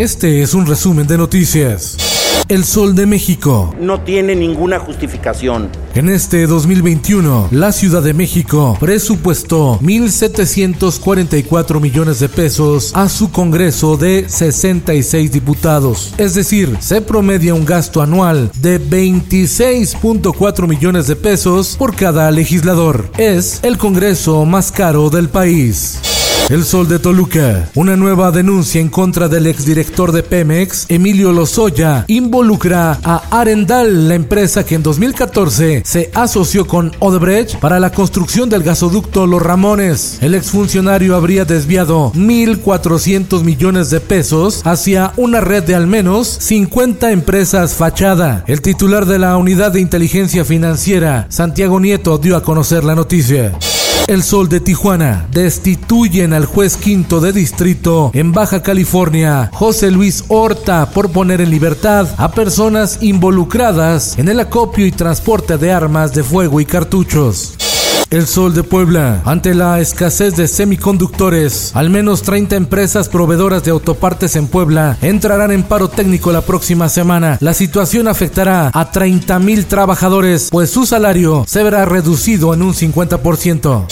Este es un resumen de noticias. El Sol de México. no tiene ninguna justificación. En este 2021, la Ciudad de México presupuestó 1.744 millones de pesos a su Congreso de 66 diputados. Es decir, se promedia un gasto anual de 26.4 millones de pesos por cada legislador. Es el Congreso más caro del país. El Sol de Toluca. Una nueva denuncia en contra del exdirector de Pemex, Emilio Lozoya, involucra a Arendal, la empresa que en 2014 se asoció con Odebrecht para la construcción del gasoducto Los Ramones. El exfuncionario habría desviado 1.400 millones de pesos hacia una red de al menos 50 empresas fachada. El titular de la Unidad de Inteligencia Financiera, Santiago Nieto, dio a conocer la noticia. El Sol de Tijuana destituyen al juez quinto de distrito en Baja California, José Luis Horta, por poner en libertad a personas involucradas en el acopio y transporte de armas de fuego y cartuchos. El Sol de Puebla. Ante la escasez de semiconductores, al menos 30 empresas proveedoras de autopartes en Puebla entrarán en paro técnico la próxima semana. La situación afectará a 30 mil trabajadores, pues su salario se verá reducido en un 50%.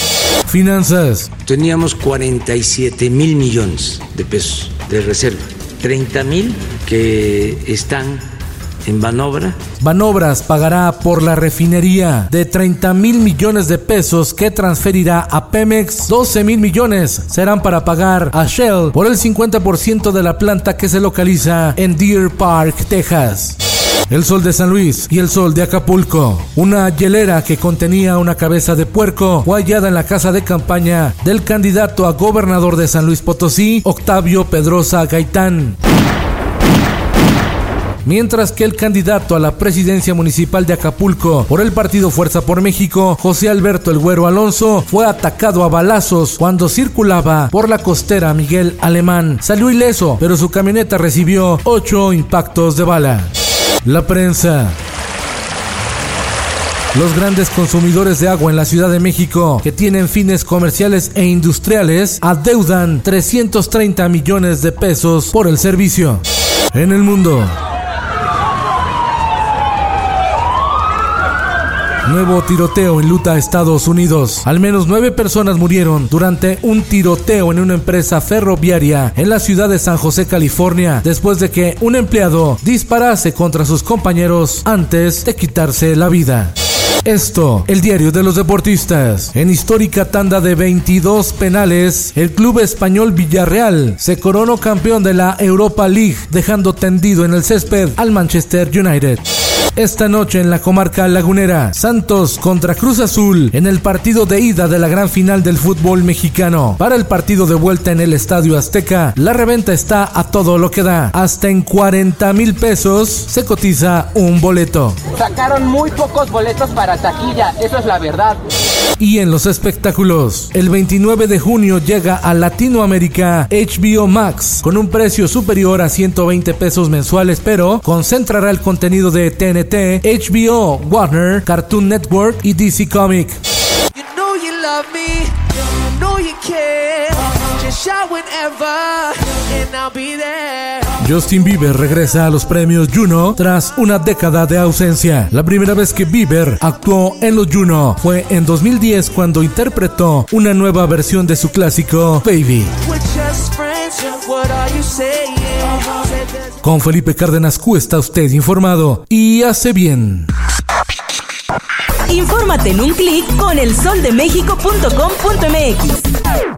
Finanzas. Teníamos 47 mil millones de pesos de reserva, 30 mil que están en Banobra. Banobras pagará por la refinería de 30 mil millones de pesos que transferirá a Pemex. 12 mil millones serán para pagar a Shell por el 50% de la planta que se localiza en Deer Park, Texas. El sol de San Luis y el sol de Acapulco. Una hielera que contenía una cabeza de puerco fue hallada en la casa de campaña del candidato a gobernador de San Luis Potosí, Octavio Pedrosa Gaitán. Mientras que el candidato a la presidencia municipal de Acapulco por el partido Fuerza por México, José Alberto El Güero Alonso, fue atacado a balazos cuando circulaba por la costera Miguel Alemán. Salió ileso, pero su camioneta recibió ocho impactos de bala. La prensa. Los grandes consumidores de agua en la Ciudad de México, que tienen fines comerciales e industriales, adeudan 330 millones de pesos por el servicio. En el mundo. Nuevo tiroteo en Luta, Estados Unidos. Al menos nueve personas murieron durante un tiroteo en una empresa ferroviaria en la ciudad de San José, California, después de que un empleado disparase contra sus compañeros antes de quitarse la vida. Esto, el diario de los deportistas. En histórica tanda de 22 penales, el club español Villarreal se coronó campeón de la Europa League, dejando tendido en el césped al Manchester United. Esta noche en la comarca lagunera, Santos contra Cruz Azul en el partido de ida de la gran final del fútbol mexicano. Para el partido de vuelta en el Estadio Azteca, la reventa está a todo lo que da. Hasta en 40 mil pesos se cotiza un boleto. Sacaron muy pocos boletos para taquilla, eso es la verdad. Y en los espectáculos, el 29 de junio llega a Latinoamérica HBO Max con un precio superior a 120 pesos mensuales, pero concentrará el contenido de TNT, HBO, Warner, Cartoon Network y DC Comic. Just whenever, and I'll be there. Justin Bieber regresa a los premios Juno tras una década de ausencia. La primera vez que Bieber actuó en los Juno fue en 2010 cuando interpretó una nueva versión de su clásico Baby. Con Felipe Cárdenas Q está usted informado y hace bien. Infórmate en un clic con elsoldemexico.com.mx.